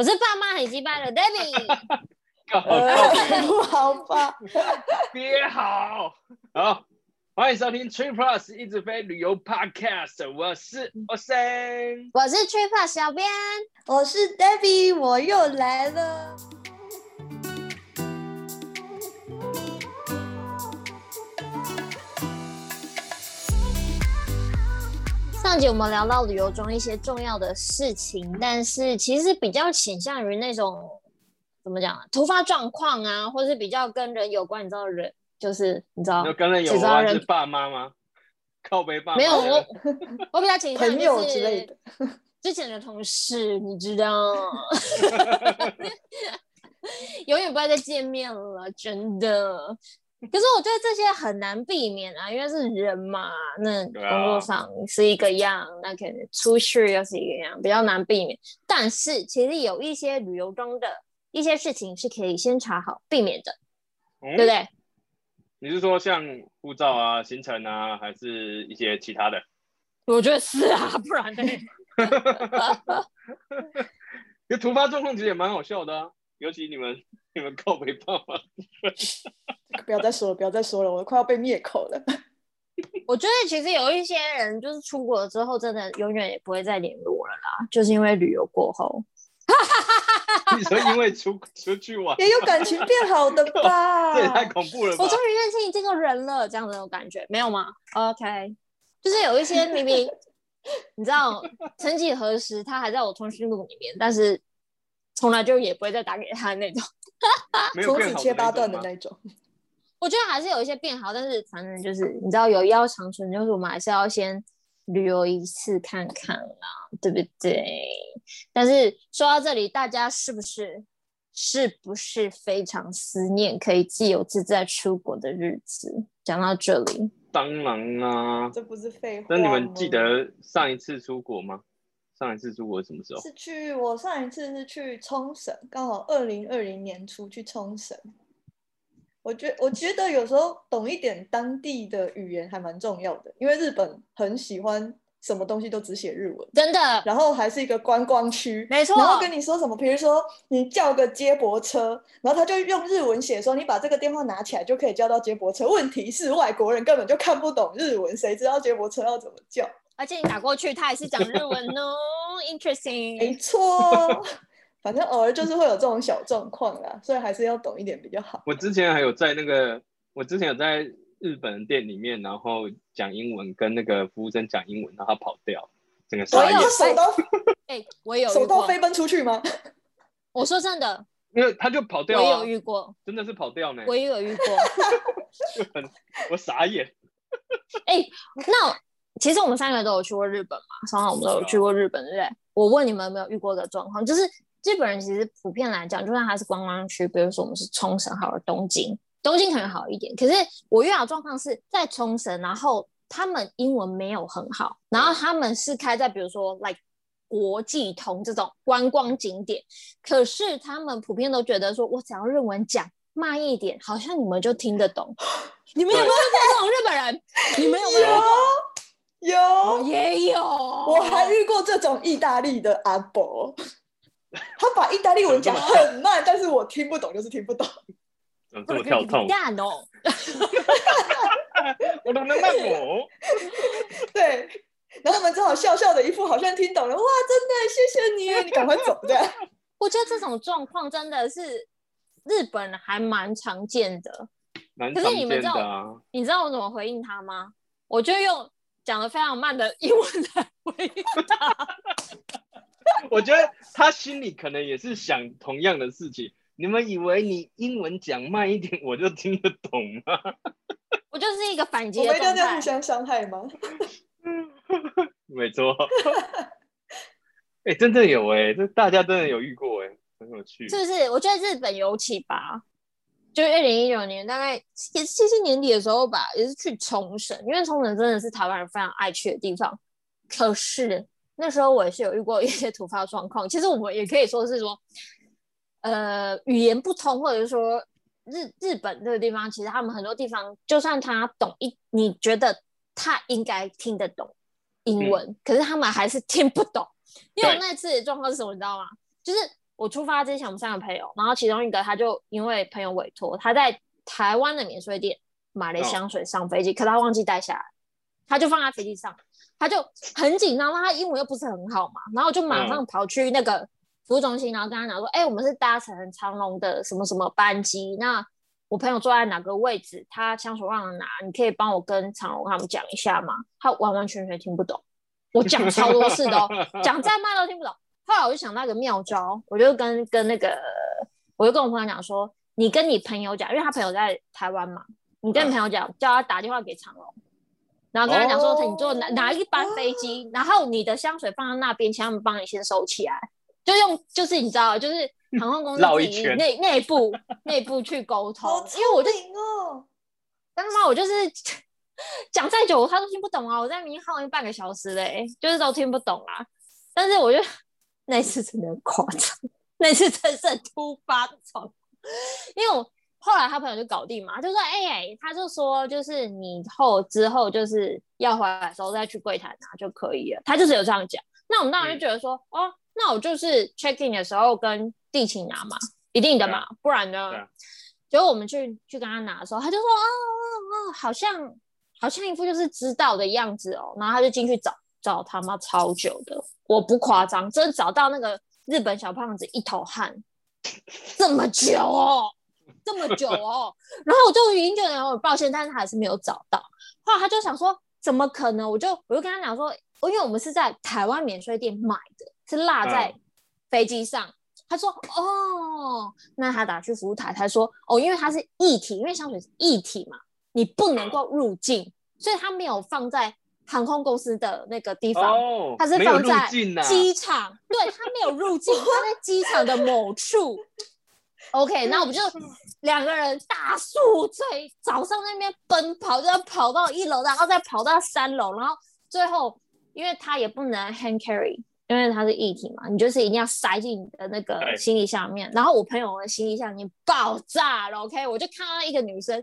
我是爸妈很鸡巴的 David 不好吧？别好，好，欢迎收听 Trip Plus 一直飞旅游 Podcast，我是 Ocean，我是 Trip Plus 小编，我是 Debbie，我又来了。上集我们聊到旅游中一些重要的事情，但是其实比较倾向于那种怎么讲啊，突发状况啊，或是比较跟人有关。你知道人就是你知道跟人有关是爸妈吗？靠北爸妈？没有我，我比较倾向于朋友之类的，之前的同事，你知道，永远不要再见面了，真的。可是我觉得这些很难避免啊，因为是人嘛。那工作上是一个样，啊、那可能出去又是一个样，比较难避免。但是其实有一些旅游中的一些事情是可以先查好避免的，嗯、对不对？你是说像护照啊、行程啊，还是一些其他的？我觉得是啊，不然呢？这突发状况其实也蛮好笑的啊，尤其你们 你们靠北爸妈。不要再说了，不要再说了，我快要被灭口了。我觉得其实有一些人就是出国了之后，真的永远也不会再联络了啦，就是因为旅游过后。你说因为出出去玩，也有感情变好的吧？这也太恐怖了吧！我终于认识你这个人了，这样子有感觉没有吗？OK，就是有一些明明你知道，曾几何时他还在我通讯录里面，但是从来就也不会再打给他那种，从此切八段的那种。我觉得还是有一些变好，但是反正就是你知道有要长存，就是我们还是要先旅游一次看看啦，对不对？但是说到这里，大家是不是是不是非常思念可以自由自在出国的日子？讲到这里，当然啦、啊，这不是废话。那你们记得上一次出国吗？上一次出国什么时候？是去我上一次是去冲绳，刚好二零二零年初去冲绳。我觉我觉得有时候懂一点当地的语言还蛮重要的，因为日本很喜欢什么东西都只写日文，真的。然后还是一个观光区，没错。然后跟你说什么，比如说你叫个接驳车，然后他就用日文写说你把这个电话拿起来就可以叫到接驳车。问题是外国人根本就看不懂日文，谁知道接驳车要怎么叫？而且你打过去，他也是讲日文哦，interesting。没错。反正偶尔就是会有这种小状况啦，所以还是要懂一点比较好。我之前还有在那个，我之前有在日本店里面，然后讲英文，跟那个服务生讲英文，然后他跑掉，整个手刀，哎、欸，我有手刀飞奔出去吗？我说真的，因为他就跑掉了。我有遇过，真的是跑掉呢。我也有遇过，就很我傻眼。哎、欸，那其实我们三个都有去过日本嘛，双好我们都有去过日本，对不对？我问你们有没有遇过的状况，就是。日本人其实普遍来讲，就算他是观光区，比如说我们是冲绳，好了东京，东京可能好一点。可是我遇到状况是在冲绳，然后他们英文没有很好，然后他们是开在比如说 like 国际通这种观光景点，可是他们普遍都觉得说，我只要日文讲慢一点，好像你们就听得懂。你们有没有遇过这种日本人？你们有没有？有，有，也有。我还遇过这种意大利的阿伯。他把意大利文讲很慢，但是我听不懂，就是听不懂。怎么这么跳痛？我能能慢我。对，然后我们只好笑笑的一副好像听懂了。哇，真的，谢谢你，你赶快走这样。我觉得这种状况真的是日本还蛮常见的。蛮常见的啊。可是你们知道，你知道我怎么回应他吗？我就用讲的非常慢的英文来回答。我觉得他心里可能也是想同样的事情。你们以为你英文讲慢一点，我就听得懂吗？我就是一个反击的状态。互相伤害吗？没错。哎、欸，真的有哎、欸，这大家真的有遇过哎、欸，很有趣。是不是？我觉得日本尤其吧，就二零一九年大概也是七夕年底的时候吧，也是去冲绳，因为冲绳真的是台湾人非常爱去的地方。可是。那时候我也是有遇过一些突发状况，其实我们也可以说是说，呃，语言不通，或者是说日日本这个地方，其实他们很多地方，就算他懂一，你觉得他应该听得懂英文，嗯、可是他们还是听不懂。因为我那次的状况是什么，你知道吗？就是我出发之前，我们三个朋友，然后其中一个他就因为朋友委托，他在台湾的免税店买了香水上飞机，哦、可他忘记带下来，他就放在飞机上，他就很紧张，他英文又不是很好嘛，然后就马上跑去那个服务中心，然后跟他讲说，哎、我们是搭乘长龙的什么什么班机，那我朋友坐在哪个位置，他香水忘了拿，你可以帮我跟长龙他们讲一下吗？他完完全全听不懂，我讲超多次的、哦，讲再慢都听不懂。后来我就想到一个妙招，我就跟跟那个，我就跟我朋友讲说，你跟你朋友讲，因为他朋友在台湾嘛，你跟你朋友讲，叫他打电话给长龙，然后跟他讲说，你坐哪哪一班飞机，然后你的香水放在那边，请他们帮你先收起来，就用就是你知道，就是航空公司自己内内部内部去沟通，因为我就哦，但他妈我就是讲再久他都听不懂啊，我在明耗了半个小时嘞，就是都听不懂啊，但是我就。那次真的很夸张，那次真是突发的状况，因为我后来他朋友就搞定嘛，就说哎、欸，他就说就是你后之后就是要回来的时候再去柜台拿就可以了，他就是有这样讲。那我们当然就觉得说，嗯、哦，那我就是 check in 的时候跟地勤拿嘛，一定的嘛，不然呢，结果我们去去跟他拿的时候，他就说，哦哦哦，好像好像一副就是知道的样子哦，然后他就进去找。找他妈超久的，我不夸张，真找到那个日本小胖子一头汗，这么久哦，这么久哦，然后我就已经觉得很抱歉，但是他还是没有找到。后来他就想说，怎么可能？我就我就跟他讲说，因为我们是在台湾免税店买的，是落在飞机上。嗯、他说，哦，那他打去服务台，他说，哦，因为它是一体，因为香水是一体嘛，你不能够入境，所以他没有放在。航空公司的那个地方，哦、它是放在机场，啊、对，它没有入境，它在机场的某处。OK，那我们就两个人大宿醉，早上那边奔跑，就要跑到一楼，然后再跑到三楼，然后最后，因为它也不能 hand carry，因为它是液体嘛，你就是一定要塞进你的那个行李箱里面。然后我朋友的行李箱已经爆炸了，OK，我就看到一个女生。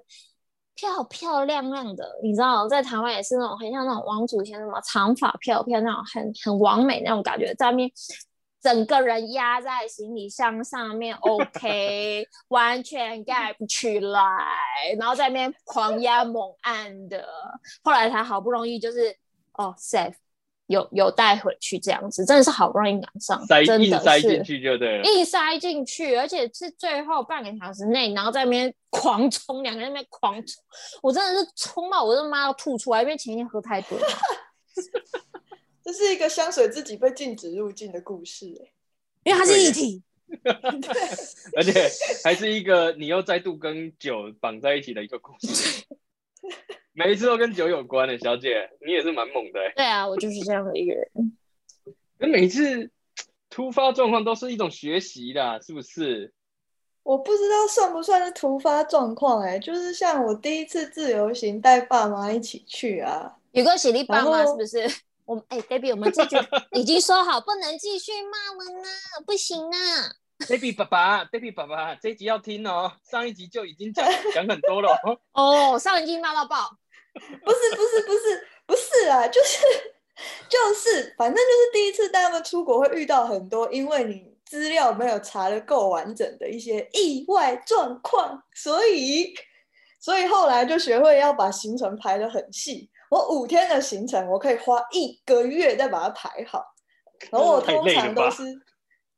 漂漂亮亮的，你知道，在台湾也是那种很像那种王祖贤什么长发飘飘那种很很完美那种感觉，在那边整个人压在行李箱上面，OK，完全盖不起来，然后在那边狂压猛按的，后来才好不容易就是哦 safe。有有带回去这样子，真的是好不容易赶上，塞真的是硬塞进去就对了，硬塞进去，而且是最后半个小时内，然后在那边狂冲，两个人在那边狂冲，我真的是冲到我的妈要吐出来，因为前一天喝太多了。这是一个香水自己被禁止入境的故事，因为它是一体，对 而且还是一个你又再度跟酒绑在一起的一个故事。每一次都跟酒有关的、欸，小姐，你也是蛮猛的、欸。对啊，我就是这样的一个人。那每一次突发状况都是一种学习的，是不是？我不知道算不算是突发状况哎，就是像我第一次自由行带爸妈一起去啊，有个喜力爸妈是不是？我们哎，baby，我们这就已经说好不能继续骂了呢，不行啊。baby 爸爸，baby 爸爸，这一集要听哦，上一集就已经讲讲很多了 哦，上一集骂到爆。不是不是不是不是啊，就是就是，反正就是第一次带他们出国会遇到很多，因为你资料没有查的够完整的一些意外状况，所以所以后来就学会要把行程排得很细。我五天的行程，我可以花一个月再把它排好，然后我通常都是，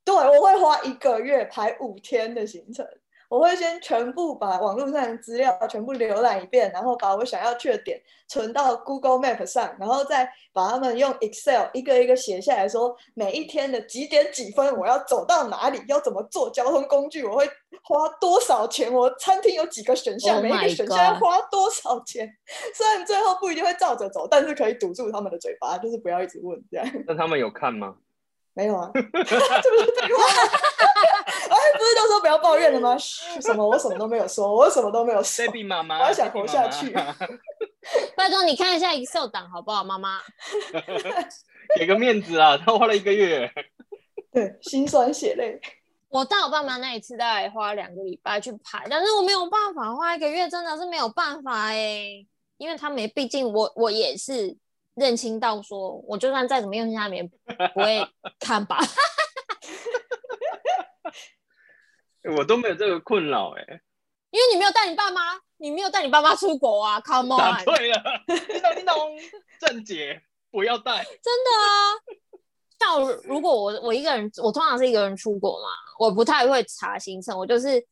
对，我会花一个月排五天的行程。我会先全部把网络上的资料全部浏览一遍，然后把我想要去的点存到 Google Map 上，然后再把它们用 Excel 一个一个写下来说每一天的几点几分我要走到哪里，要怎么坐交通工具，我会花多少钱，我餐厅有几个选项，oh、每一个选项要花多少钱。虽然最后不一定会照着走，但是可以堵住他们的嘴巴，就是不要一直问这样。那他们有看吗？没有啊，这不是废话？哎，不是都说不要抱怨了吗？什么？我什么都没有说，我什么都没有说。Baby 妈妈，我要想活下去。拜托你看一下 Excel 档好不好，妈妈？给个面子啊！他花了一个月，对，心酸血泪。我到我爸妈那一次大概花两个礼拜去排，但是我没有办法花一个月，真的是没有办法哎、欸，因为他们毕竟我我也是。认清到说，我就算再怎么用心，他们也不会看吧。我都没有这个困扰哎、欸，因为你没有带你爸妈，你没有带你爸妈出国啊，Come on，答对了，叮咚叮咚，正解，不要带，真的啊。像如果我我一个人，我通常是一个人出国嘛，我不太会查行程，我就是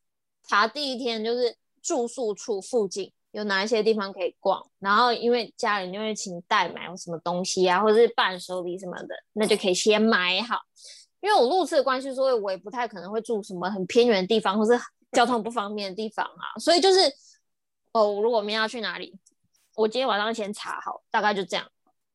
查第一天就是住宿处附近有哪一些地方可以逛，然后因为家人就会请代买什么东西啊，或者是伴手礼什么的，那就可以先买好。因为我路痴的关系，所以我也不太可能会住什么很偏远的地方，或是交通不方便的地方啊。所以就是，哦，如果我们要去哪里，我今天晚上先查好，大概就这样。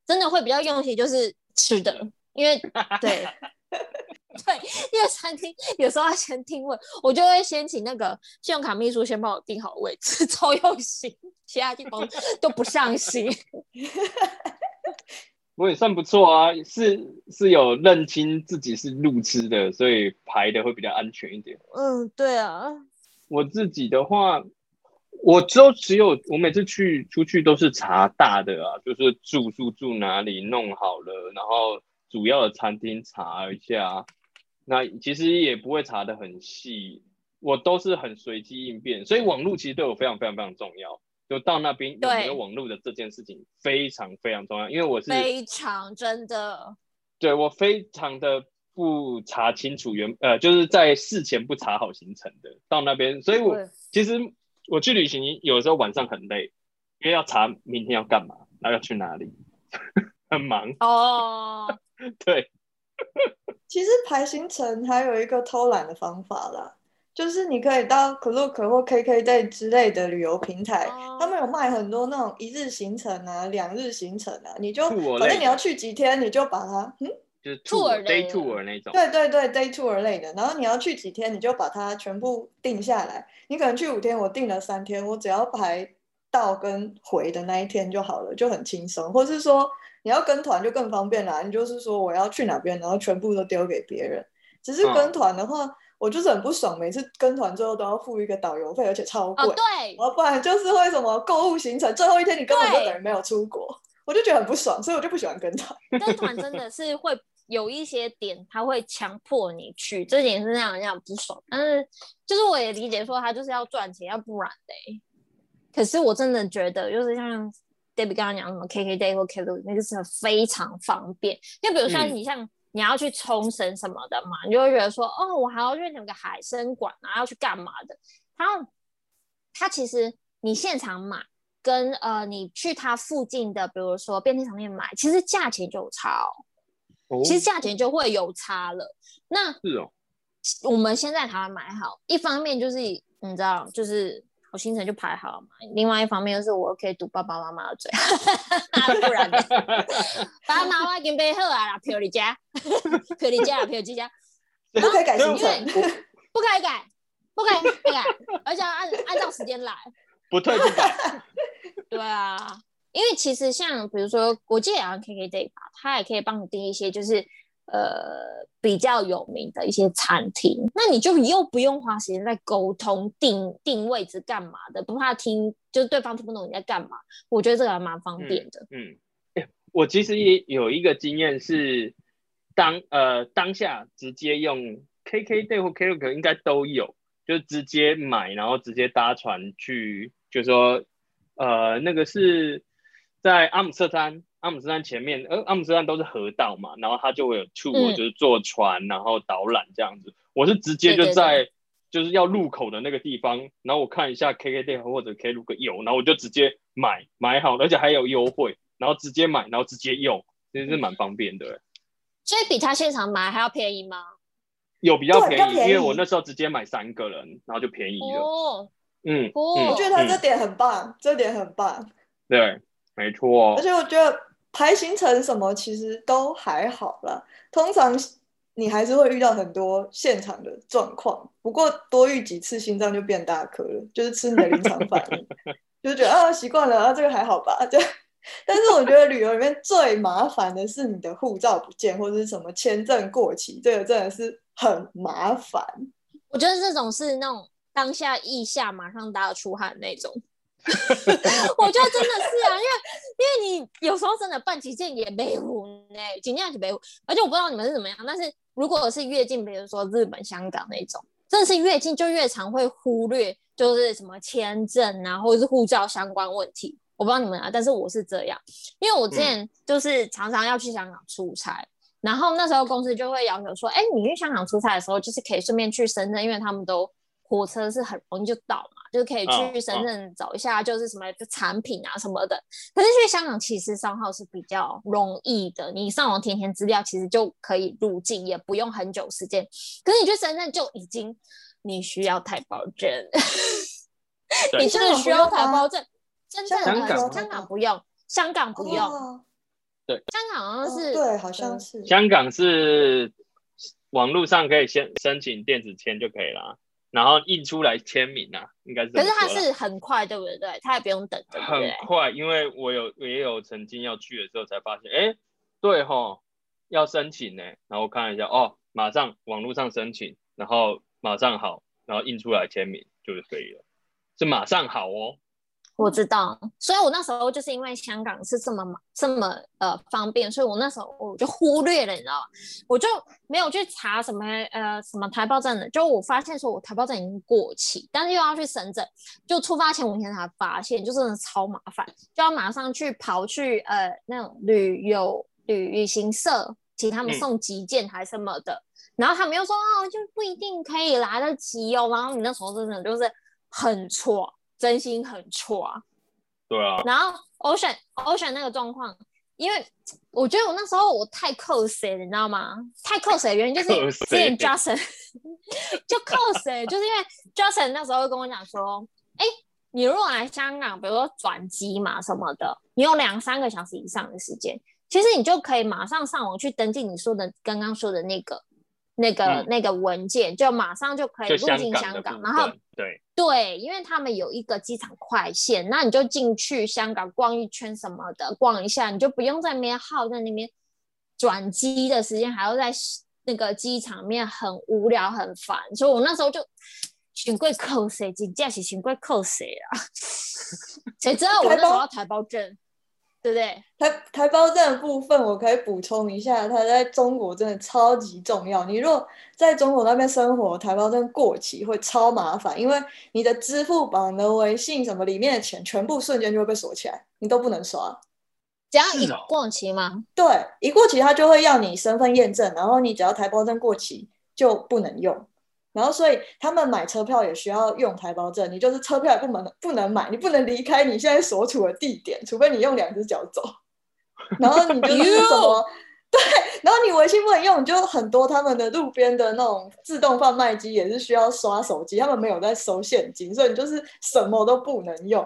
真的会比较用心，就是吃的，因为对 对，因为餐厅有时候要先定位，我就会先请那个信用卡秘书先帮我定好位置，超用心，其他地方都不上心。我也算不错啊，是是有认清自己是路痴的，所以排的会比较安全一点。嗯，对啊。我自己的话，我都只有我每次去出去都是查大的啊，就是住宿住哪里弄好了，然后主要的餐厅查一下。那其实也不会查的很细，我都是很随机应变，所以网络其实对我非常非常非常重要。就到那边有没有网络的这件事情非常非常重要，因为我是非常真的，对我非常的不查清楚原呃，就是在事前不查好行程的到那边，所以我其实我去旅行有时候晚上很累，因为要查明天要干嘛，然后要去哪里，很忙哦。Oh. 对，其实排行程还有一个偷懒的方法啦。就是你可以到 Klook 或 KKday 之类的旅游平台，oh. 他们有卖很多那种一日行程啊、两日行程啊，你就反正你要去几天，你就把它嗯，就是 tour day tour 那种，对对对，day tour 类的。然后你要去几天，你就把它全部定下来。你可能去五天，我定了三天，我只要排到跟回的那一天就好了，就很轻松。或是说你要跟团就更方便啦，你就是说我要去哪边，然后全部都丢给别人。只是跟团的话。Oh. 我就是很不爽，每次跟团最后都要付一个导游费，而且超贵。哦，对。然后不然就是会什么购物行程，最后一天你根本就等于没有出国，我就觉得很不爽，所以我就不喜欢跟团。跟团真的是会有一些点，他会强迫你去，这点是让人家不爽。但是就是我也理解说他就是要赚钱，要不然嘞。可是我真的觉得，就是像 Debbie 刚刚讲什么 KKday 或 Klook 那个是非常方便。就比如说你像。嗯你要去冲绳什么的嘛，你就会觉得说，哦，我还要去那个海参馆啊，要去干嘛的？然后它其实你现场买跟呃你去它附近的，比如说便利商店买，其实价钱就有差哦。哦，其实价钱就会有差了。那是哦，我们先在台湾买好，一方面就是你知道，就是。我行程就排好了嘛。另外一方面就是我可以堵爸爸妈妈的嘴，不然的，爸爸妈妈已经背后啊，票你家，票你家，票你家，不可以改行程，不可以改，不可以改，而且要按按照时间来，不退不改。对啊，因为其实像比如说，我记得好像 KKday 吧，他也可以帮你订一些，就是。呃，比较有名的一些餐厅，那你就又不用花时间在沟通定定位置干嘛的，不怕听，就是对方听不懂你在干嘛。我觉得这个还蛮方便的。嗯，嗯，我其实也有一个经验是当呃当下直接用 KKday 或 Klook 应该都有，就直接买，然后直接搭船去，就说呃那个是在阿姆斯特丹。阿姆斯特丹前面，呃，阿姆斯特丹都是河道嘛，然后它就会有 tour，就是坐船，嗯、然后导览这样子。我是直接就在就是要入口的那个地方，然后我看一下 KKday 或者 Klook 有，然后我就直接买买好，而且还有优惠，然后直接买，然后直接用，其实是蛮方便的。所以比他现场买还要便宜吗？有比较便宜，便宜因为我那时候直接买三个人，然后就便宜了。哦，嗯，哦、嗯我觉得他这点很棒，嗯、这点很棒。对，没错。而且我觉得。排行程什么其实都还好啦，通常你还是会遇到很多现场的状况，不过多遇几次心脏就变大颗了，就是吃你的临场反应，就觉得啊习惯了啊这个还好吧，对。但是我觉得旅游里面最麻烦的是你的护照不见或者是什么签证过期，这个真的是很麻烦。我觉得这种是那种当下腋下马上大出汗那种。我觉得真的是啊，因为因为你有时候真的办几件也没糊呢，尽量就没糊。而且我不知道你们是怎么样，但是如果是越近，比如说日本、香港那种，真的是越近就越常会忽略，就是什么签证啊，或者是护照相关问题。我不知道你们啊，但是我是这样，因为我之前就是常常要去香港出差，嗯、然后那时候公司就会要求说，哎，你去香港出差的时候，就是可以顺便去深圳，因为他们都。火车是很容易就到嘛，就可以去深圳找一下，就是什么产品啊什么的。可是去香港其实商号是比较容易的，你上网填填资料，其实就可以入境，也不用很久时间。可是你去深圳就已经你需要台胞证，你真的需要台胞证。真正的香港不用，香港不用。对，香港好像是对，好像是香港是网络上可以先申请电子签就可以了。然后印出来签名啊，应该是。可是它是很快，对不对？它也不用等，对不对？很快，因为我有也有曾经要去的时候才发现，哎，对吼，要申请呢。然后看了一下，哦，马上网络上申请，然后马上好，然后印出来签名就是可以了，是马上好哦。我知道，所以我那时候就是因为香港是这么这么呃方便，所以我那时候我就忽略了，你知道吗？我就没有去查什么呃什么台胞证的，就我发现说我台胞证已经过期，但是又要去深圳，就出发前五天才发现，就真的超麻烦，就要马上去跑去呃那种旅游旅旅行社，请他们送急件还是什么的，嗯、然后他们又说哦就不一定可以来得及哦，然后你那时候真的就是很错。真心很错啊，对啊。然后 Ocean Ocean 那个状况，因为我觉得我那时候我太扣谁，你知道吗？太扣谁的原因就是之前 Justin 就扣谁，就是因为 Justin 那时候会跟我讲说，哎，你如果来香港，比如说转机嘛什么的，你有两三个小时以上的时间，其实你就可以马上上网去登记你说的刚刚说的那个。那个、嗯、那个文件就马上就可以入境香港，然后对对，因为他们有一个机场快线，那你就进去香港逛一圈什么的，逛一下，你就不用在那边耗在那边转机的时间，还要在那个机场面很无聊很烦，所以我那时候就选贵扣谁，紧驾起选贵扣谁啊？谁知道我那时候要台胞证？对不对？台台胞证的部分，我可以补充一下，它在中国真的超级重要。你如果在中国那边生活，台胞证过期会超麻烦，因为你的支付宝、你的微信什么里面的钱，全部瞬间就会被锁起来，你都不能刷。只要一过期吗？对，一过期它就会要你身份验证，然后你只要台胞证过期就不能用。然后，所以他们买车票也需要用台胞证。你就是车票也不能不能买，你不能离开你现在所处的地点，除非你用两只脚走。然后你就 是什么？对，然后你微信不能用，你就很多他们的路边的那种自动贩卖机也是需要刷手机，他们没有在收现金，所以你就是什么都不能用，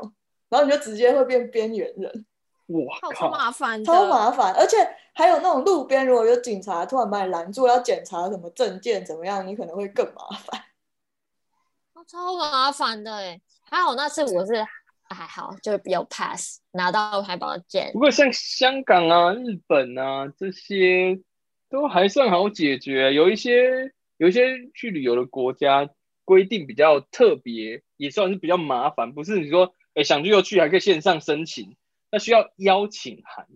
然后你就直接会变边缘人。哇，超麻烦，超麻烦，而且还有那种路边，如果有警察突然把你拦住，要检查什么证件怎么样，你可能会更麻烦。超麻烦的哎，还好那次我是还好，就比较 pass 拿到台胞证。不过像香港啊、日本啊这些都还算好解决，有一些有一些去旅游的国家规定比较特别，也算是比较麻烦。不是你说哎想去就去，还可以线上申请。那需要邀请函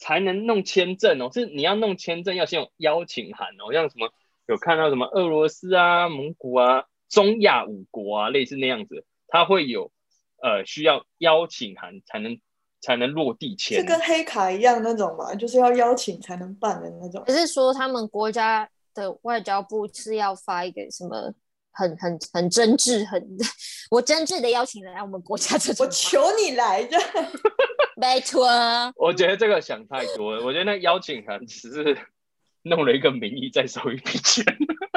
才能弄签证哦，是你要弄签证要先有邀请函哦，像什么有看到什么俄罗斯啊、蒙古啊、中亚五国啊，类似那样子，它会有呃需要邀请函才能才能落地签，是跟黑卡一样那种嘛，就是要邀请才能办的那种。不是说他们国家的外交部是要发一个什么？很很很真挚，很 我真挚的邀请来我们国家这种，我求你来着，拜托。我觉得这个想太多了，我觉得那邀请函只是弄了一个名义再收一笔钱，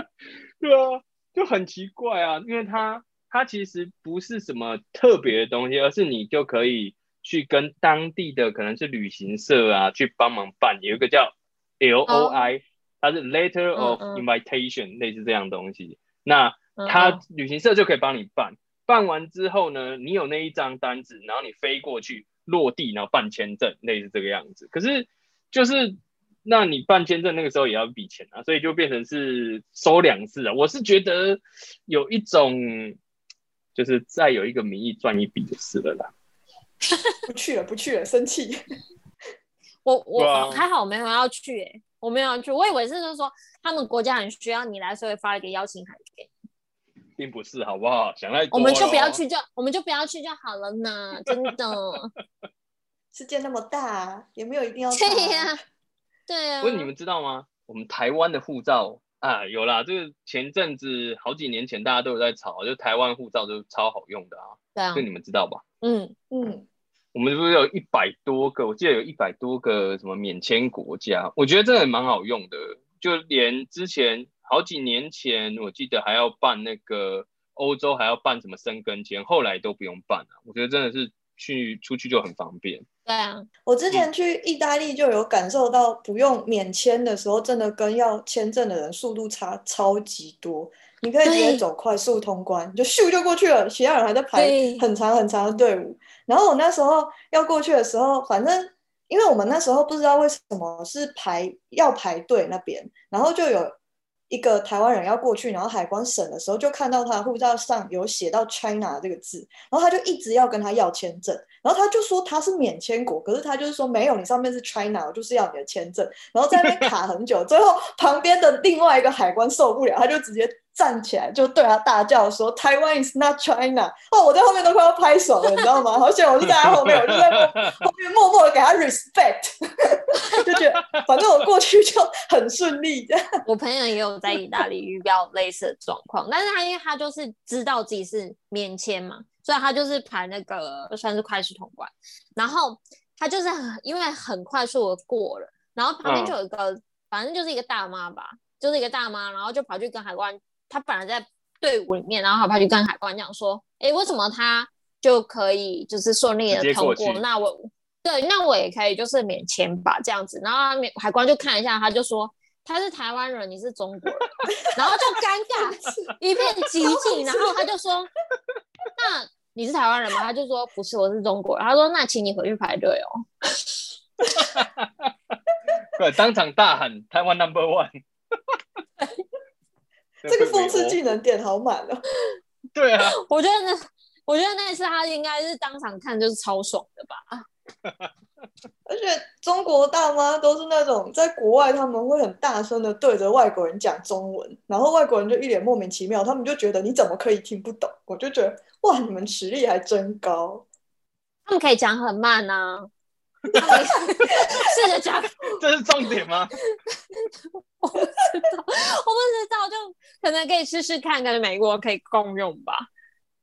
对啊，就很奇怪啊，因为它它其实不是什么特别的东西，而是你就可以去跟当地的可能是旅行社啊去帮忙办，有一个叫 LOI，、oh. 它是 Letter of Invitation，、uh uh. 类似这样东西，那。他旅行社就可以帮你办，办完之后呢，你有那一张单子，然后你飞过去落地，然后办签证，类似这个样子。可是就是，那你办签证那个时候也要一笔钱啊，所以就变成是收两次啊。我是觉得有一种，就是再有一个名义赚一笔就是了啦。不去了，不去了，生气。我我还好，我没有要去、欸，我没有要去，我以为是就是说他们国家很需要你来，所以发了一个邀请函给你。并不是，好不好？想太多，我们就不要去就，我们就不要去就好了呢，真的。世界那么大，也没有一定要 去呀、啊，对啊。不是你们知道吗？我们台湾的护照啊，有啦，这个前阵子好几年前大家都有在吵，就台湾护照就超好用的啊。对啊。就你们知道吧？嗯嗯。我们是不是有一百多个？我记得有一百多个什么免签国家，我觉得这也蛮好用的。就连之前好几年前，我记得还要办那个欧洲还要办什么申根签，后来都不用办了。我觉得真的是去出去就很方便。对啊，我之前去意大利就有感受到，不用免签的时候，真的跟要签证的人速度差超级多。你可以直接走快速通关，就咻就过去了，其他人还在排很长很长的队伍。然后我那时候要过去的时候，反正因为我们那时候不知道为什么是排要排队那边，然后就有一个台湾人要过去，然后海关审的时候就看到他护照上有写到 China 这个字，然后他就一直要跟他要签证，然后他就说他是免签国，可是他就是说没有，你上面是 China，我就是要你的签证，然后在那边卡很久，最后旁边的另外一个海关受不了，他就直接。站起来就对他大叫说：“Taiwan is not China。”哦，我在后面都快要拍手了，你知道吗？好险我是在他后面，我就在后面默默的给他 respect，就觉得反正我过去就很顺利。这样，我朋友也有在意大利遇到类似的状况，但是他因为他就是知道自己是免签嘛，所以他就是排那个算是快速通关，然后他就是很因为很快速的过了，然后旁边就有一个、嗯、反正就是一个大妈吧，就是一个大妈，然后就跑去跟海关。他本来在队伍里面，然后他跑去跟海关讲说：“哎、欸，为什么他就可以就是顺利的通过？那我对，那我也可以就是免签吧，这样子。”然后海关就看一下，他就说：“他是台湾人，你是中国人。”然后就尴尬一片寂静。然后他就说：“那你是台湾人吗？”他就说：“不是，我是中国人。”他说：“那请你回去排队哦。”对，当场大喊“台湾 Number One”。这个讽刺技能点好满哦！对啊，我觉得那，我觉得那次他应该是当场看就是超爽的吧。而且中国大妈都是那种在国外他们会很大声的对着外国人讲中文，然后外国人就一脸莫名其妙，他们就觉得你怎么可以听不懂？我就觉得哇，你们实力还真高。他们可以讲很慢啊。试着讲，这是重点吗？我不知道，我不知道，就可能可以试试看，跟美国可以共用吧。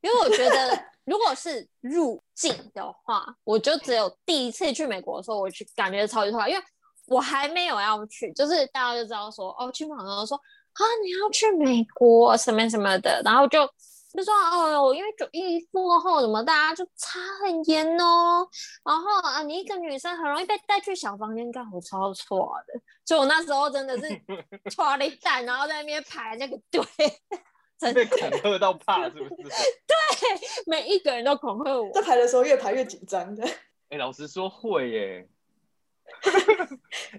因为我觉得，如果是入境的话，我就只有第一次去美国的时候，我去感觉超级快，因为我还没有要去，就是大家就知道说，哦，去朋友说啊，你要去美国什么什么的，然后就。就说哦，因为九一过后，怎么大家就差很严哦。然后啊，你一个女生很容易被带去小房间干活，超错的。所以我那时候真的是 戳了一蛋，然后在那边排那个队，真的被恐吓到怕，是不是？对，每一个人都恐吓我。在排的时候越排越紧张的。哎、欸，老实说会耶。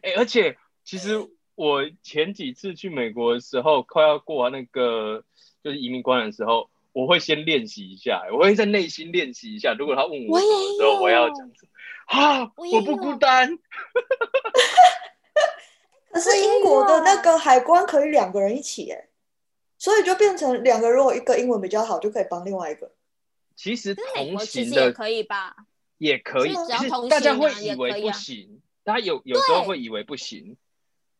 哎、欸，而且其实我前几次去美国的时候，快要过完那个就是移民关的时候。我会先练习一下，我会在内心练习一下。如果他问我什么的时候，我，我要讲什么？啊，我不孤单。可是英国的那个海关可以两个人一起哎，所以就变成两个，如果一个英文比较好，就可以帮另外一个。其实同行的也可以吧？也可以，只要大家会以为不行，大家有有时候会以为不行。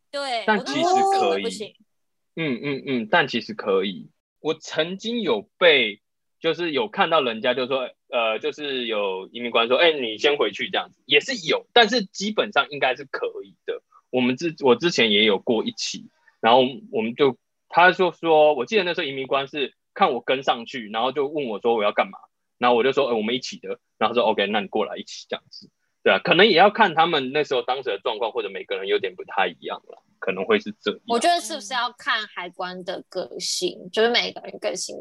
对，但其实可以。嗯嗯嗯，但其实可以。我曾经有被，就是有看到人家就说，呃，就是有移民官说，哎、你先回去这样子，也是有，但是基本上应该是可以的。我们之我之前也有过一起，然后我们就他就说，我记得那时候移民官是看我跟上去，然后就问我说我要干嘛，然后我就说，哎、我们一起的，然后说 OK，那你过来一起这样子，对啊，可能也要看他们那时候当时的状况，或者每个人有点不太一样了。可能会是这样，我觉得是不是要看海关的个性？就是每个人个性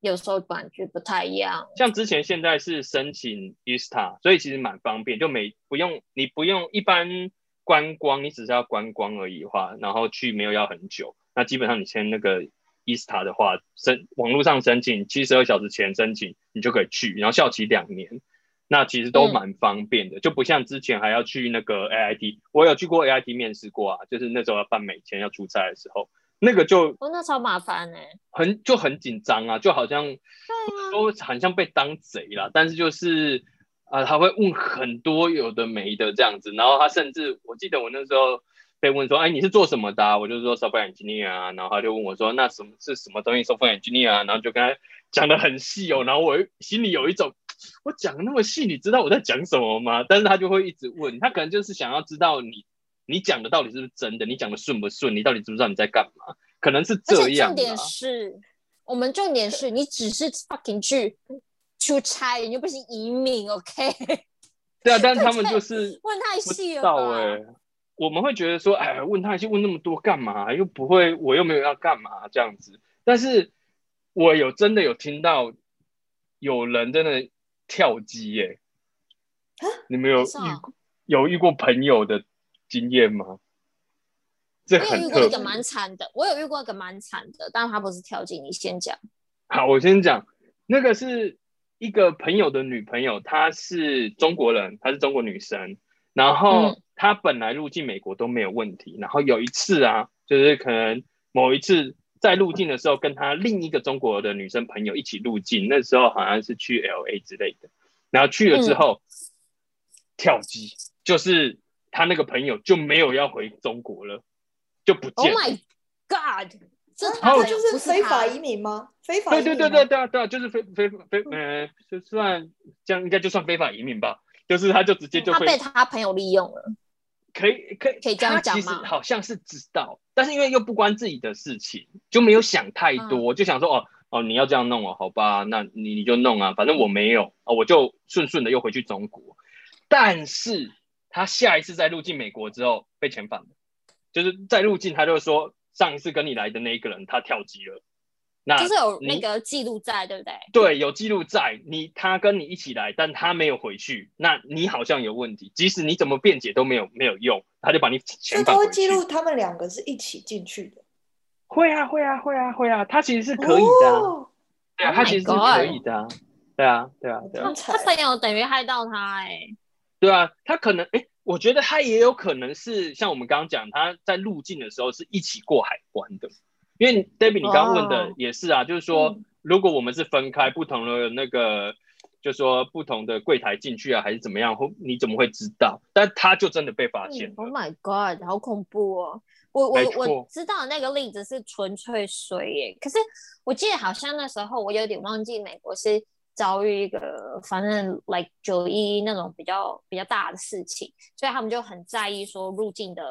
有时候感觉不太一样。像之前现在是申请 ESTA，所以其实蛮方便，就没不用你不用一般观光，你只是要观光而已的话，然后去没有要很久。那基本上你签那个 ESTA 的话，申网络上申请七十二小时前申请，你就可以去，然后效期两年。那其实都蛮方便的，嗯，就不像之前还要去那个 AIT，我有去过 AIT 面试过啊，就是那时候要办美签要出差的时候，那个就哦，那超麻烦呢、欸，很就很紧张啊，就好像都很像被当贼啦。但是就是啊、呃，他会问很多有的没的这样子，然后他甚至我记得我那时候被问说，哎，你是做什么的、啊？我就说 software engineer 啊，然后他就问我说，那什么是什么东西 software engineer 啊？然后就跟他讲的很细哦，然后我心里有一种，我讲的那么细，你知道我在讲什么吗？但是他就会一直问，他可能就是想要知道你。你讲的到底是不是真的？你讲的顺不顺？你到底知不知道你在干嘛？可能是这样。重点是，我们重点是你只是 fucking 去出差，你又不是移民，OK？对啊，但是他们 就是问太细了。到哎，我们会觉得说，哎，问太细，问那么多干嘛？又不会，我又没有要干嘛这样子。但是我有真的有听到有人真的跳机耶、欸！你们有遇有遇过朋友的？经验吗？这很我有遇过一个蛮惨的，我有遇过一个蛮惨的，但他不是跳机，你先讲。好，我先讲。那个是一个朋友的女朋友，她是中国人，她是中国女生。然后她本来入境美国都没有问题，嗯、然后有一次啊，就是可能某一次在入境的时候，跟他另一个中国的女生朋友一起入境，那时候好像是去 LA 之类的。然后去了之后、嗯、跳机，就是。他那个朋友就没有要回中国了，就不见了。Oh my god！这他就是非法移民吗？非法移民？对对对对对对，就是非非非呃，就算这样应该就算非法移民吧。就是他就直接就他被他朋友利用了。可以可以可以这样讲吗？其实好像是知道，但是因为又不关自己的事情，就没有想太多，嗯、就想说哦哦你要这样弄哦，好吧，那你你就弄啊，反正我没有啊，我就顺顺的又回去中国。但是。他下一次再入境美国之后被遣返了，就是在入境他就说上一次跟你来的那一个人他跳机了，那就是有那个记录在，对不对？对，有记录在，你他跟你一起来，但他没有回去，那你好像有问题，即使你怎么辩解都没有没有用，他就把你遣返。他会记录他们两个是一起进去的？会啊会啊会啊会啊，他其实是可以的，哦、对啊，他其实是可以的，啊，对啊对啊对啊，他朋友等于害到他哎、欸。对啊，他可能哎，我觉得他也有可能是像我们刚刚讲，他在入境的时候是一起过海关的。因为 Debbie 你刚刚问的也是啊，哦、就是说、嗯、如果我们是分开不同的那个，就是说不同的柜台进去啊，还是怎么样，你怎么会知道？但他就真的被发现、嗯。Oh my god，好恐怖哦！我我我知道那个例子是纯粹水耶，可是我记得好像那时候我有点忘记美国是。遭遇一个反正 like 九一一那种比较比较大的事情，所以他们就很在意说入境的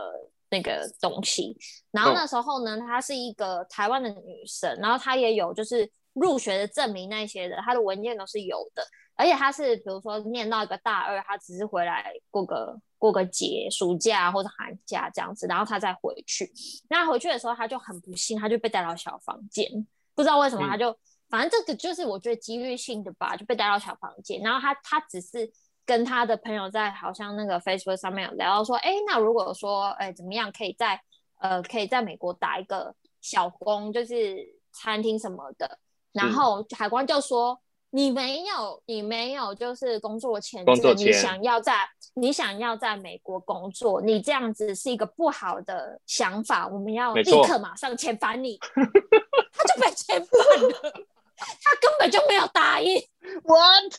那个东西。然后那时候呢，她是一个台湾的女生，然后她也有就是入学的证明那些的，她的文件都是有的。而且她是比如说念到一个大二，她只是回来过个过个节、暑假或者寒假这样子，然后她再回去。那回去的时候，她就很不幸，她就被带到小房间，不知道为什么她就。嗯反正这个就是我觉得几率性的吧，就被带到小房间，然后她她只是跟他的朋友在好像那个 Facebook 上面有聊到说，哎，那如果说哎怎么样可以在呃可以在美国打一个小工，就是餐厅什么的，然后海关就说你没有你没有就是工作签证，你想要在你想要在美国工作，你这样子是一个不好的想法，我们要立刻马上遣返你，他就被遣返了。他根本就没有答应，What？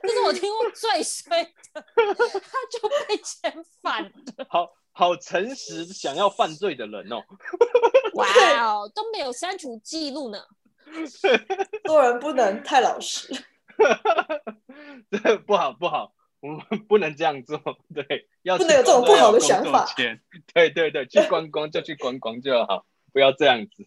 这是我听过最衰的，他就被遣返了。好好诚实，想要犯罪的人哦。哇哦，都没有删除记录呢。做人不能太老实。这不好不好，我们不能这样做。对，要不能有这种不好的想法。对对对，去观光就去观光就好。不要这样子。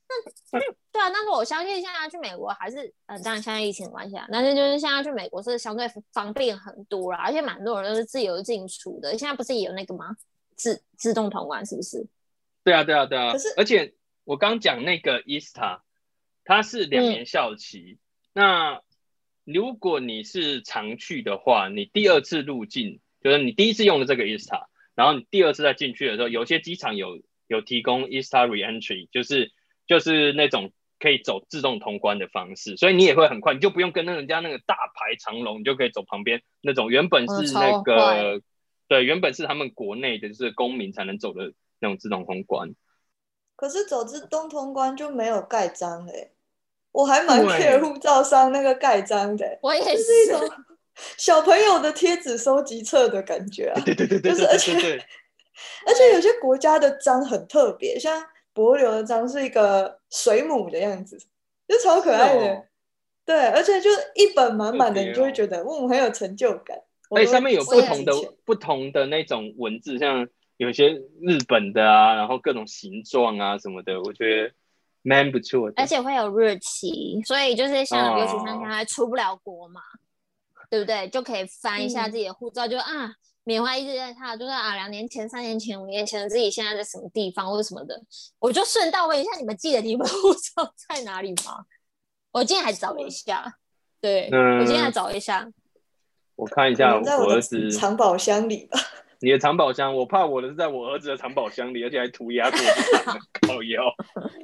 对啊，但是我相信现在去美国还是，嗯，当然现在疫情的关系啊，但是就是现在去美国是相对方便很多啦，而且蛮多人都是自由进出的。现在不是也有那个吗？自自动通关是不是？对啊，对啊，对啊。可是，而且我刚讲那个 ESTA，它是两年效期。嗯、那如果你是常去的话，你第二次入境，就是你第一次用的这个 ESTA，然后你第二次再进去的时候，有些机场有。有提供 ESTA Reentry，就是就是那种可以走自动通关的方式，所以你也会很快，你就不用跟那人家那个大排长龙，你就可以走旁边那种原本是那个对，原本是他们国内的就是公民才能走的那种自动通关。可是走自动通关就没有盖章哎，我还蛮 care 护照上那个盖章的。我也是，是一种小朋友的贴纸收集册的感觉啊。对对对对对，而且而且有些国家的章很特别，像帛琉的章是一个水母的样子，就超可爱的。对，而且就一本满满的，你就会觉得嗯很有成就感。而且上面有不同的不同的那种文字，像。有些日本的啊，然后各种形状啊什么的，我觉得蛮不错的。而且会有日期，所以就是像尤其像现在出不了国嘛，哦、对不对？就可以翻一下自己的护照，嗯、就啊，缅怀一直在他，就是啊，两年前、三年前、五年前的自己现在在什么地方或者什么的，我就顺道问一下，你们记得你们护照在哪里吗？我今天还找了一下，对，嗯、我今天还找一下，我看一下我儿子藏宝箱里吧。你的藏宝箱，我怕我的是在我儿子的藏宝箱里，而且还涂鸦过，靠腰。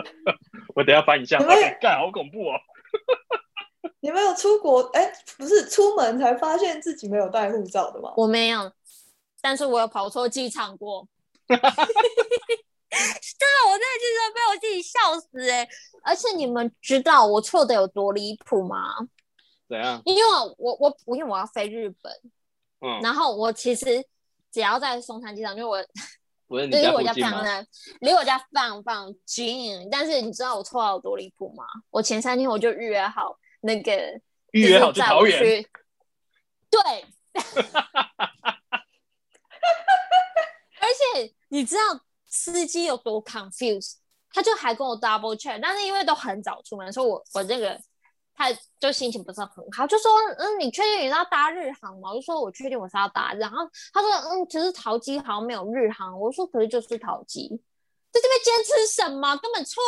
我等下翻一下，干，好恐怖哦！你没有出国？哎、欸，不是出门才发现自己没有带护照的吗？我没有，但是我有跑错机场过。真的，我在机场被我自己笑死哎、欸！而且你们知道我错的有多离谱吗？怎样？因为我我我因为我要飞日本，嗯，然后我其实。只要在松山机场，因为我 离我家非常的离我家非常非常近。但是你知道我错到有多离谱吗？我前三天我就预约好那个预约好去桃园，对，而 且你知道司机有多 confused，他就还跟我 double check，但是因为都很早出门，所以我我这个。他就心情不是很好，就说：“嗯，你确定你是要搭日航吗？”我就说：“我确定我是要搭。”然后他说：“嗯，其实桃机好像没有日航。”我说：“可是就是桃机，在这边坚持什么？根本错。”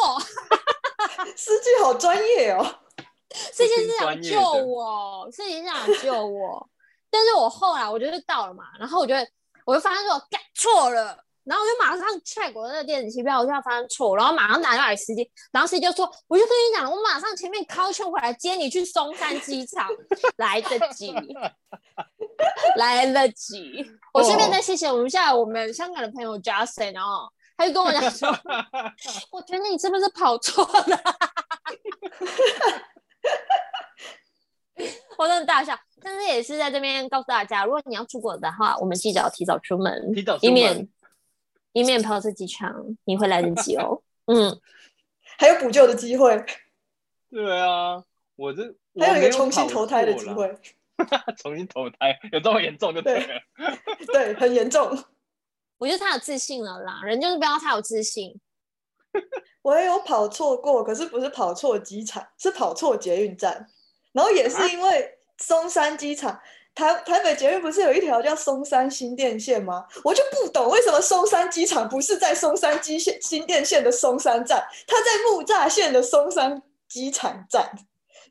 司机好专业哦，司机是想救我，司机是想救我。但是我后来我就是到了嘛，然后我觉得我就发现说我干错了。然后我就马上 check 我那个电子机票，我就要发现错，然后马上打电话给司机，然后司机就说：“我就跟你讲，我马上前面 call 车回来接你去松山机场，来得及，来得及。”我顺便再谢谢我们现在我们香港的朋友 Justin，然后他就跟我讲说：“我觉得你是不是跑错了？” 我真的大笑，但是也是在这边告诉大家，如果你要出国的话，我们记得要提早出门，提早以免。以免跑出机场，你会来得及哦。嗯，还有补救的机会。对啊，我这还有一个 重新投胎的机会。重新投胎有这么严重就对了。对，对，很严重。我觉得他有自信了啦，人就是不要太有自信。我也有跑错过，可是不是跑错机场，是跑错捷运站，然后也是因为松山机场。台台北捷运不是有一条叫松山新店线吗？我就不懂为什么松山机场不是在松山机线新店线的松山站，它在木栅线的松山机场站，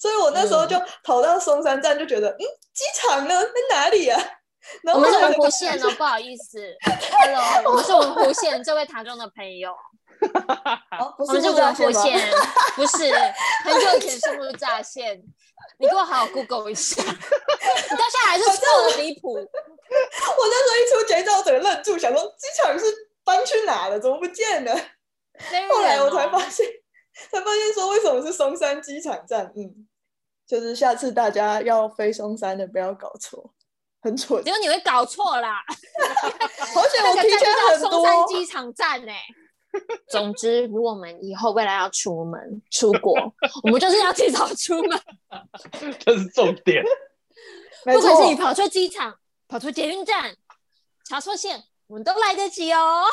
所以我那时候就跑到松山站，就觉得嗯，机场呢在哪里啊？我们是文湖县的，不好意思，Hello，我们是文湖县这位台中的朋友，哦、不是我们是文湖县，不是很久以前是木栅线。你给我好好 Google 一下，你到现在还是错的离谱。我那时候一出捷运，我整个愣住，想说机场是搬去哪了？怎么不见了？后来我才发现，才发现说为什么是松山机场站？嗯，就是下次大家要飞松山的不要搞错，很蠢。结果你会搞错啦，而且我提前很多。松山机场站呢、欸？总之，如果我们以后未来要出门出国，我们就是要提早出门，这是重点。不管是你跑错机场、跑错捷运站、查错线，我们都来得及哦。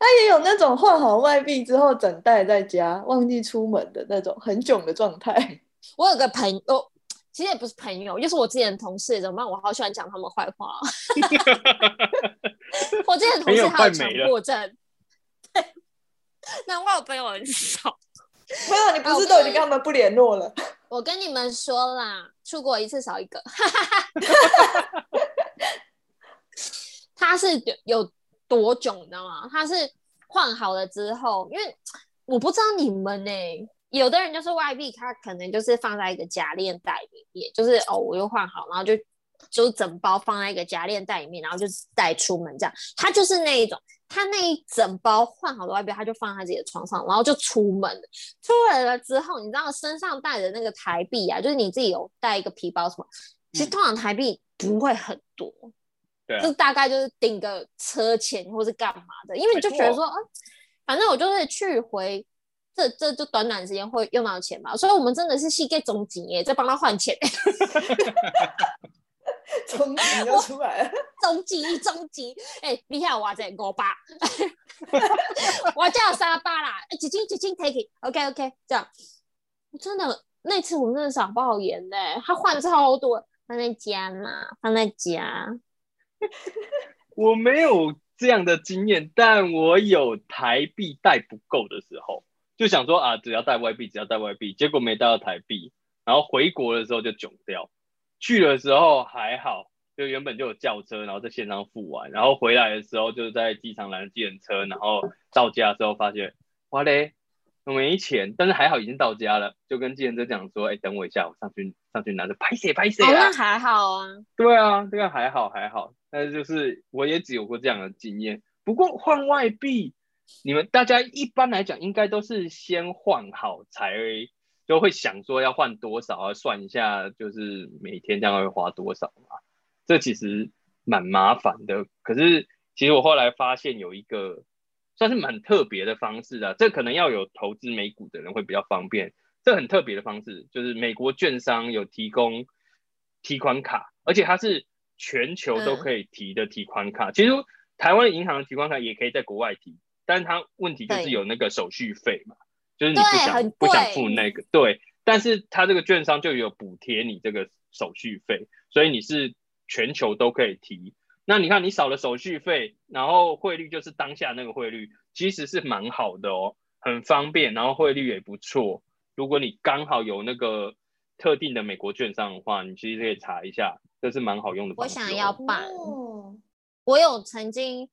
他也有那种换好外币之后整袋在家，忘记出门的那种很囧的状态。我有个朋友。其实也不是朋友，就是我之前的同事，怎么办？我好喜欢讲他们坏话。我之前的同事他有强迫症，对，难怪我朋友很少。没有，你不是都已经跟他们不联络了？我跟你们说啦，出国一次少一个。他是有多囧，你知道吗？他是换好了之后，因为我不知道你们呢、欸。有的人就是外币，他可能就是放在一个夹链袋里面，就是哦，我又换好，然后就就整包放在一个夹链袋里面，然后就带出门这样。他就是那一种，他那一整包换好的外币，他就放在自己的床上，然后就出门了。出来了之后，你知道身上带的那个台币啊，就是你自己有带一个皮包什么，其实通常台币不会很多，对、嗯，就大概就是顶个车钱或是干嘛的，因为你就觉得说，嗯，反正我就是去回。这这就短短时间会用到钱嘛，所以我们真的是膝盖中紧耶，在帮他换钱。中紧就出来了，中紧中紧，哎、欸，厉害我这五八，我叫三八啦，几斤几斤 take it，OK OK，这样，真的那次我们真的傻爆眼嘞，他换超多，放在家嘛，放在家。我没有这样的经验，但我有台币带不够的时候。就想说啊，只要带外币，只要带外币，结果没带到台币，然后回国的时候就囧掉。去的时候还好，就原本就有轿车，然后在线上付完，然后回来的时候就是在机场拦计程车，然后到家的时候发现，哇嘞，我没钱，但是还好已经到家了，就跟计程车讲说，哎，等我一下，我上去上去拿着拍谢拍谢啊。那还好啊。对啊，这个还好还好，但是就是我也只有过这样的经验。不过换外币。你们大家一般来讲应该都是先换好才就会想说要换多少，要算一下就是每天这样会花多少嘛。这其实蛮麻烦的。可是其实我后来发现有一个算是蛮特别的方式啊，这可能要有投资美股的人会比较方便。这很特别的方式就是美国券商有提供提款卡，而且它是全球都可以提的提款卡。其实台湾银行的提款卡也可以在国外提。但是它问题就是有那个手续费嘛，就是你不想不想付那个，对。但是它这个券商就有补贴你这个手续费，所以你是全球都可以提。那你看你少了手续费，然后汇率就是当下那个汇率，其实是蛮好的哦，很方便，然后汇率也不错。如果你刚好有那个特定的美国券商的话，你其实可以查一下，这是蛮好用的哦。我想要办，我有曾经。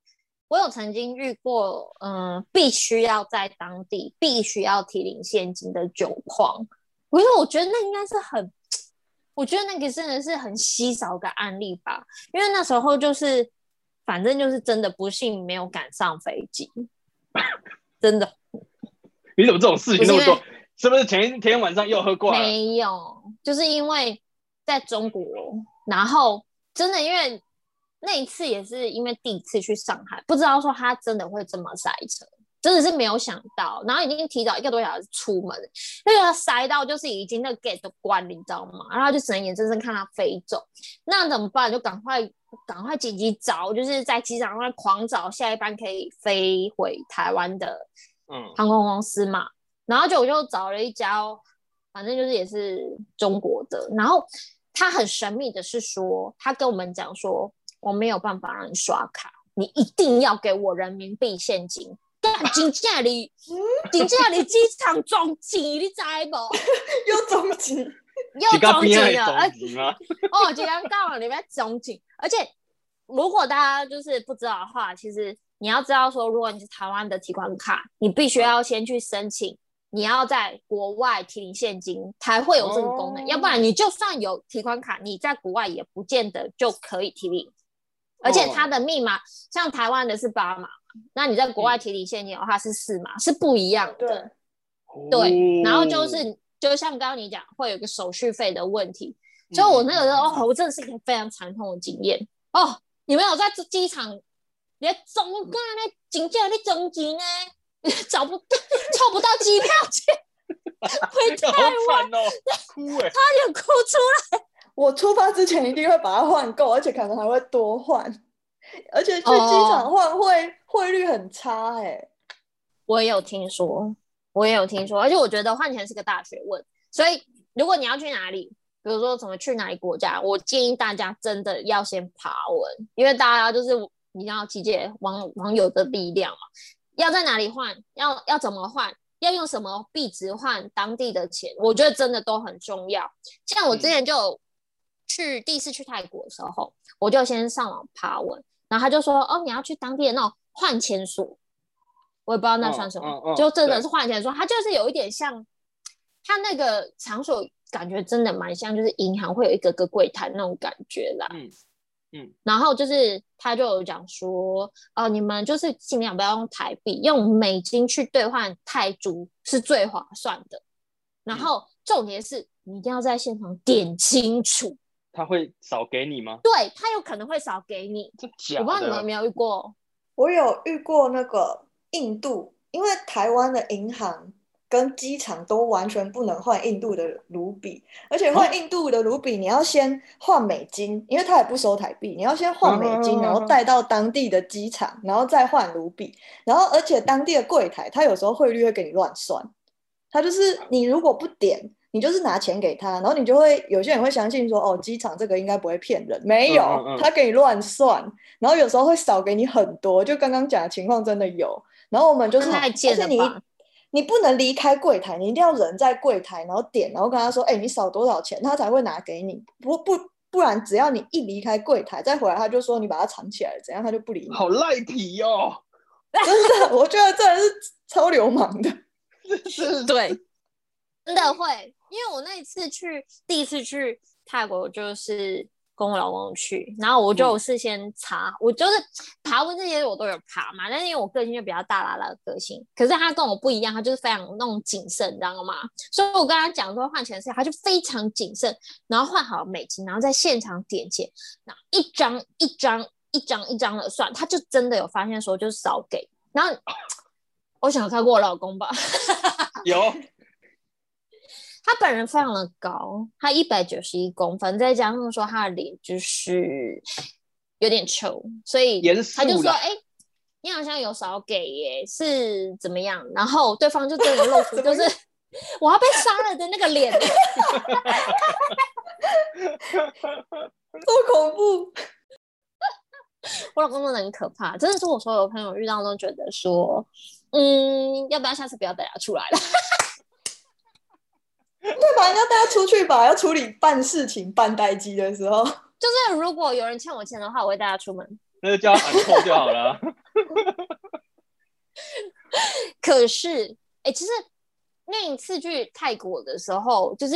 我有曾经遇过，嗯、呃，必须要在当地必须要提领现金的酒况。不是我觉得那应该是很，我觉得那个真的是很稀少的案例吧。因为那时候就是，反正就是真的不幸没有赶上飞机，真的。你怎么这种事情那么多？是，是不是前一天晚上又喝过？没有，就是因为在中国，然后真的因为。那一次也是因为第一次去上海，不知道说他真的会这么塞车，真的是没有想到。然后已经提早一个多小时出门，那个塞到就是已经那个 gate 都关了，你知道吗？然后就只能眼睁睁看他飞走。那怎么办？就赶快赶快紧急找，就是在机场上狂找下一班可以飞回台湾的嗯航空公司嘛。嗯、然后就我就找了一家，反正就是也是中国的。然后他很神秘的是说，他跟我们讲说。我没有办法让你刷卡，你一定要给我人民币现金。金价里，金价里机场中钱，你知不？又中钱，又中钱了。哦，今天刚好里面中钱，而且如果大家就是不知道的话，其实你要知道说，如果你是台湾的提款卡，你必须要先去申请，你要在国外提领现金才会有这个功能，哦、要不然你就算有提款卡，你在国外也不见得就可以提领。而且它的密码、哦、像台湾的是八码，那你在国外提领现金的话是四码，是不一样的。对，对，然后就是就像刚刚你讲，会有个手续费的问题。所以我那个时候，哦，我真的是一个非常惨痛的经验哦。你没有在机场，你总干那紧接着你中间呢，找不到，凑不到机票钱，回台湾哦，哭哎，差点哭出来。我出发之前一定会把它换够，而且可能还会多换，而且去机场换汇汇率很差哎、欸。我也有听说，我也有听说，而且我觉得换钱是个大学问。所以如果你要去哪里，比如说怎么去哪里国家，我建议大家真的要先爬文，因为大家就是你要集结网网友的力量嘛。要在哪里换？要要怎么换？要用什么币值换当地的钱？我觉得真的都很重要。像我之前就有。嗯去第一次去泰国的时候，我就先上网爬文，然后他就说：“哦，你要去当地的那种换钱所，我也不知道那算什么，哦哦哦、就真的是换钱所。它就是有一点像，它那个场所感觉真的蛮像，就是银行会有一个个柜台那种感觉啦。嗯嗯，然后就是他就有讲说，哦，你们就是尽量不要用台币，用美金去兑换泰铢是最划算的。然后重点是你一定要在现场点清楚。他会少给你吗？对，他有可能会少给你。我不知道你们有没有遇过。我有遇过那个印度，因为台湾的银行跟机场都完全不能换印度的卢比，而且换印度的卢比你要先换美金，因为他也不收台币，你要先换美金，然后带到当地的机场，然后再换卢比，然后而且当地的柜台他有时候汇率会给你乱算，他就是你如果不点。你就是拿钱给他，然后你就会有些人会相信说，哦，机场这个应该不会骗人，没有，嗯嗯嗯，他给你乱算，然后有时候会少给你很多，就刚刚讲的情况真的有。然后我们就是，而且你你不能离开柜台，你一定要人在柜台，然后点，然后跟他说，哎、欸，你少多少钱，他才会拿给你。不不不然，只要你一离开柜台再回来，他就说你把它藏起来了，怎样他就不理你。好赖皮哦，真的，我觉得这人是超流氓的，是是，对，真的会。因为我那一次去，第一次去泰国，就是跟我老公去，然后我就事先查，嗯、我就是爬文这些我都有爬嘛，但是因为我个性就比较大啦啦的个性，可是他跟我不一样，他就是非常那种谨慎，你知道吗？所以我跟他讲说换钱的时候，他就非常谨慎，然后换好美金，然后在现场点钱，然后一张一张一张一张的算，他就真的有发现说就是少给，然后 我想看过我老公吧，有。他本人非常的高，他一百九十一公分，再加上说他的脸就是有点丑，所以他就说：“哎、欸，你好像有少给耶，是怎么样？”然后对方就真的露出 就是 我要被杀了的那个脸，多恐怖！我老公真的很可怕，真的是我所有朋友遇到都觉得说：“嗯，要不要下次不要带他出来了？” 对吧？要带他出去吧，要处理办事情、办待机的时候，就是如果有人欠我钱的话，我会带他出门。那就叫他喊扣就好了。可是，哎、欸，其实那一次去泰国的时候，就是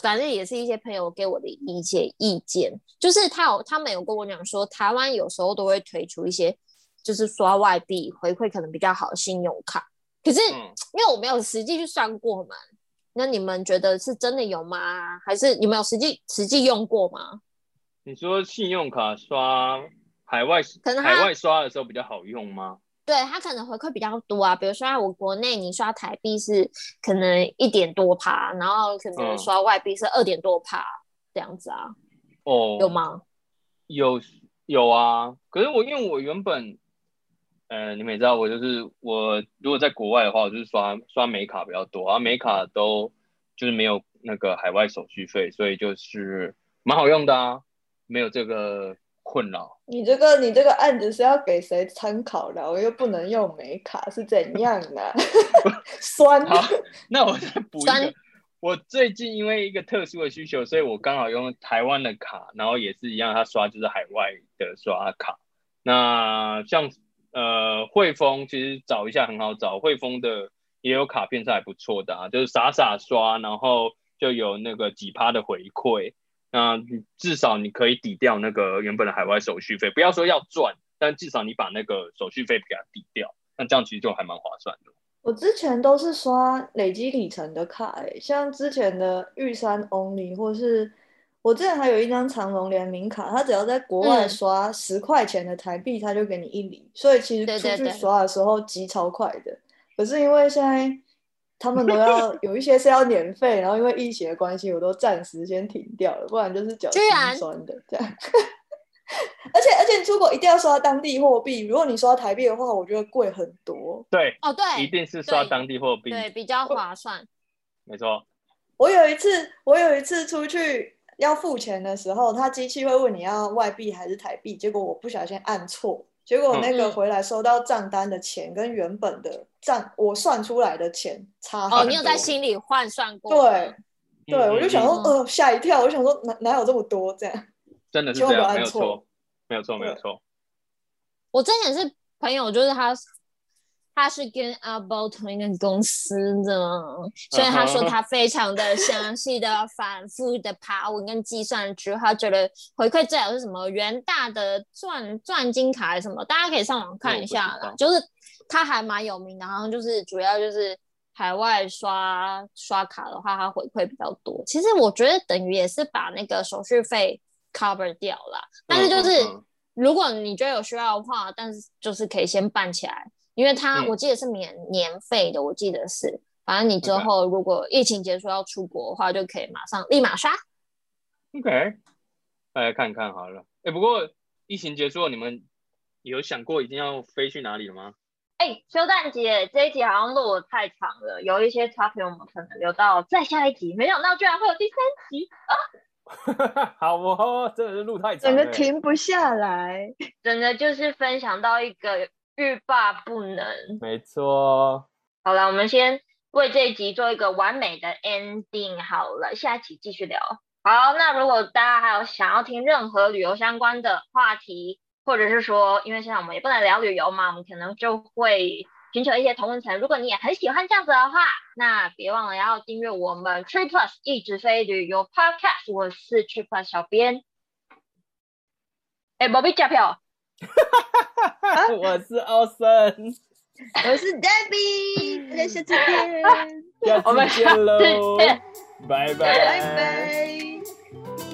反正也是一些朋友给我的一些意见，就是他有他们有跟我讲说，台湾有时候都会推出一些，就是刷外币回馈可能比较好的信用卡。可是、嗯、因为我没有实际去算过嘛。那你们觉得是真的有吗？还是你们有实际实际用过吗？你说信用卡刷海外，可能海外刷的时候比较好用吗？对，它可能回馈比较多啊。比如说在我国内，你刷台币是可能一点多趴，然后可能刷外币是二点多趴、嗯、这样子啊。哦，有吗？有有啊。可是我因为我原本。呃，你们也知道，我就是我如果在国外的话，我就是刷刷美卡比较多，啊，美卡都就是没有那个海外手续费，所以就是蛮好用的啊，没有这个困扰。你这个你这个案子是要给谁参考的？我又不能用美卡，是怎样的？酸。好，那我再补一个。我最近因为一个特殊的需求，所以我刚好用台湾的卡，然后也是一样，他刷就是海外的刷卡。那像。呃，汇丰其实找一下很好找，汇丰的也有卡片是还不错的啊，就是傻傻刷，然后就有那个几趴的回馈，那至少你可以抵掉那个原本的海外手续费，不要说要赚，但至少你把那个手续费给它抵掉，那这样其实就还蛮划算的。我之前都是刷累积里程的卡，欸，像之前的玉山 Only 或是。我之前还有一张长隆联名卡，它只要在国外刷十块钱的台币，他就给你一厘，所以其实出去刷的时候集超快的。对对对。可是因为现在他们都要 有一些是要年费，然后因为疫情的关系，我都暂时先停掉了，不然就是脚心酸的这样。而且而且你出国一定要刷当地货币，如果你刷台币的话，我觉得贵很多。对，哦对，一定是刷当地货币，对，比较划算。没错，我有一次，我有一次出去。要付钱的时候，他机器会问你要外币还是台币，结果我不小心按错，结果那个回来收到账单的钱跟原本的账我算出来的钱差很多。哦，你有在心里换算过？对，对，我就想说，呃，吓一跳，我想说哪哪有这么多这样？真的是这样，没有错，没有错，没有错。我之前是朋友，就是他他是跟 Abo 同一个公司的，所以他说他非常的详细的、反复的爬文跟计算之后，他觉得回馈最好是什么元大的钻钻金卡还是什么，大家可以上网看一下啦。就是他还蛮有名的，然后就是主要就是海外刷刷卡的话，他回馈比较多。其实我觉得等于也是把那个手续费 cover 掉了，但是就是如果你觉得有需要的话，但是就是可以先办起来。因为它我记得是免年费的，我记得是，反正你之后如果疫情结束要出国的话，就可以马上立马刷。OK，大家看看好了。哎，不过疫情结束，你们有想过一定要飞去哪里了吗？哎，修蛋姐这一集好像录的太长了，有一些 topic 我们可能留到再下一集。没想到居然会有第三集 啊！好哦，真的是录太长，整个停不下来，整个就是分享到一个。欲罢不能，没错。好了，我们先为这一集做一个完美的 ending。好了，下一集继续聊。好，那如果大家还有想要听任何旅游相关的话题，或者是说，因为现在我们也不能聊旅游嘛，我们可能就会寻求一些同温层。如果你也很喜欢这样子的话，那别忘了要订阅我们 Trip Plus 一直飞旅游 Podcast。我是 Trip Plus 小编。哎，宝贝，加票。我是奥森，我是 Debbie，大家下次见，下次见喽，拜拜，拜拜。